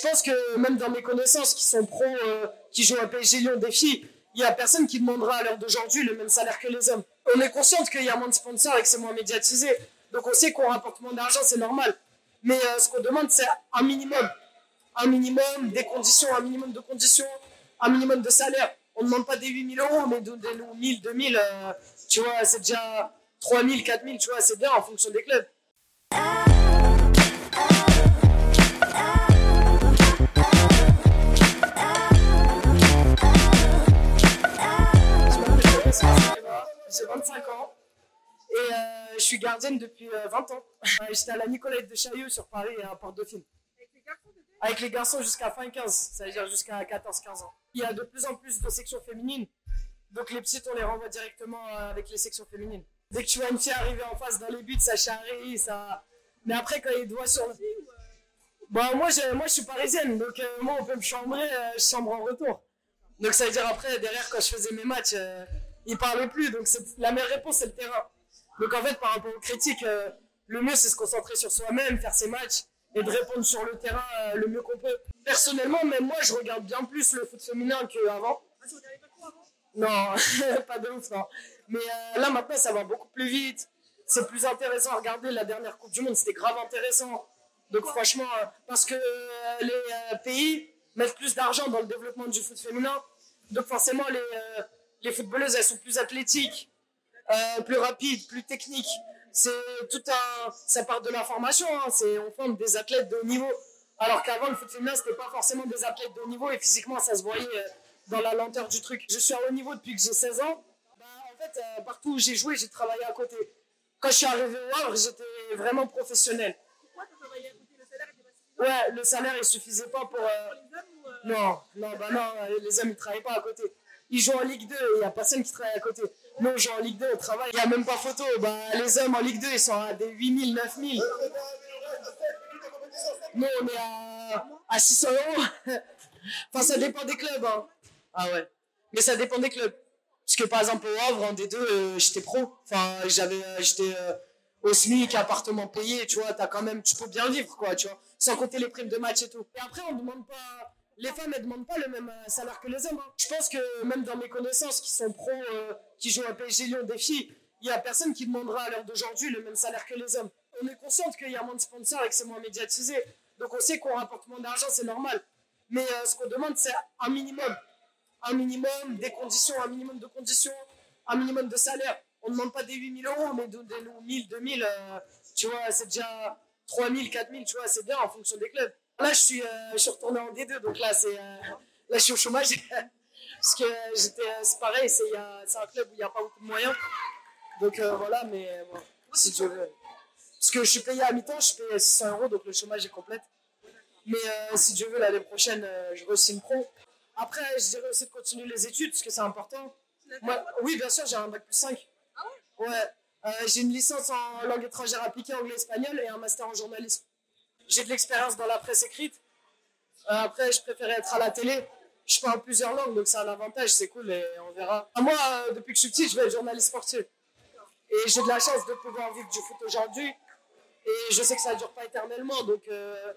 Je pense que même dans mes connaissances qui sont pros, euh, qui jouent à PSG Lyon des filles, il y a personne qui demandera à l'heure d'aujourd'hui le même salaire que les hommes. On est conscient qu'il y a moins de sponsors et que c'est moins médiatisé. Donc on sait qu'on rapporte moins d'argent, c'est normal. Mais euh, ce qu'on demande, c'est un minimum. Un minimum, des conditions, un minimum de conditions, un minimum de salaire. On ne demande pas des 8000 euros, mais donnez-nous 1000, 2000, euh, tu vois, c'est déjà 3000, 4000, tu vois, c'est bien en fonction des clubs. J'ai 25 ans et euh, je suis gardienne depuis 20 euh, ans. J'étais à la Nicolette de Chaillot sur Paris et à Port-Dauphine. Avec les garçons jusqu'à fin 15, c'est-à-dire jusqu'à 14-15 ans. Il y a de plus en plus de sections féminines, donc les petites on les renvoie directement euh, avec les sections féminines. Dès que tu vois une fille arriver en face dans les buts, ça charrie, ça. Mais après quand il doit sur le. Bon, moi, je, moi je suis parisienne, donc moi on peut me chambrer, je chambre en retour. Donc ça veut dire après, derrière quand je faisais mes matchs, il parlait plus. Donc la meilleure réponse, c'est le terrain. Donc en fait, par rapport aux critiques, euh, le mieux, c'est se concentrer sur soi-même, faire ses matchs et de répondre sur le terrain euh, le mieux qu'on peut. Personnellement, même moi, je regarde bien plus le foot féminin qu'avant. Non, pas de ouf, non. Mais euh, là, maintenant, ça va beaucoup plus vite. C'est plus intéressant à regarder. La dernière Coupe du Monde, c'était grave intéressant. Donc franchement, parce que les pays mettent plus d'argent dans le développement du foot féminin. Donc forcément, les les footballeuses, elles sont plus athlétiques, euh, plus rapides, plus techniques. C'est tout un, ça part de la formation. Hein. C'est, on forme des athlètes de haut niveau. Alors qu'avant, le foot féminin, c'était pas forcément des athlètes de haut niveau et physiquement, ça se voyait euh, dans la lenteur du truc. Je suis à haut niveau depuis que j'ai 16 ans. Bah, en fait, euh, partout où j'ai joué, j'ai travaillé à côté. Quand je suis arrivé au Havre, j'étais vraiment professionnel. Pourquoi tu travaillé à côté? Le salaire était pas suffisant Ouais, le salaire, il suffisait pas pour. Non, non, bah non, les hommes, ils travaillaient pas à côté ils jouent en Ligue 2 et il n'y a personne qui travaille à côté. Nous, on joue en Ligue 2, on travaille, il n'y a même pas photo. Bah, les hommes en Ligue 2, ils sont à des 8000, 9000. Nous, on est à, à 600 euros. enfin, ça dépend des clubs. Hein. Ah ouais. Mais ça dépend des clubs. Parce que par exemple, au Havre, en D2, euh, j'étais pro. Enfin, j'avais, euh, j'étais euh, au SMIC, appartement payé, tu vois, as quand même, tu peux bien vivre, quoi, tu vois. Sans compter les primes de match et tout. Et après, on ne demande pas les femmes, elles demandent pas le même euh, salaire que les hommes. Hein. Je pense que même dans mes connaissances qui sont pros, euh, qui jouent à PSG Lyon des filles, il y a personne qui demandera à l'heure d'aujourd'hui le même salaire que les hommes. On est conscient qu'il y a moins de sponsors et que c'est moins médiatisé. Donc on sait qu'on rapporte moins d'argent, c'est normal. Mais euh, ce qu'on demande, c'est un minimum. Un minimum, des conditions, un minimum de conditions, un minimum de salaire. On ne demande pas des 8000 euros, mais donnez-nous 1000, 2000, tu vois, c'est déjà 3000, 4000, tu vois, c'est bien en fonction des clubs. Là, je suis, euh, je suis retourné en D2, donc là, c'est, euh, là, je suis au chômage. Parce que j'étais, euh, c'est pareil, c'est, c'est un club où il n'y a pas beaucoup de moyens. Donc voilà, mais bon, si Dieu veut. Parce que je suis payé à mi-temps, je suis payé 600 euros, donc le chômage est complet. Mais si Dieu veut, l'année prochaine, je re-signe pro. Après, je dirais aussi de continuer les études, parce que c'est important. Moi, oui, bien sûr, j'ai un bac plus 5. Ah ouais? Ouais. j'ai une licence en langue étrangère appliquée, anglais-espagnol, et un master en journalisme j'ai de l'expérience dans la presse écrite. Euh, après, je préférais être à la télé. Je parle plusieurs langues, donc c'est un avantage, c'est cool et on verra. Moi, euh, depuis que je suis petit, je vais être journaliste sportif. Et j'ai de la chance de pouvoir vivre du foot aujourd'hui. Et je sais que ça ne dure pas éternellement, donc, euh,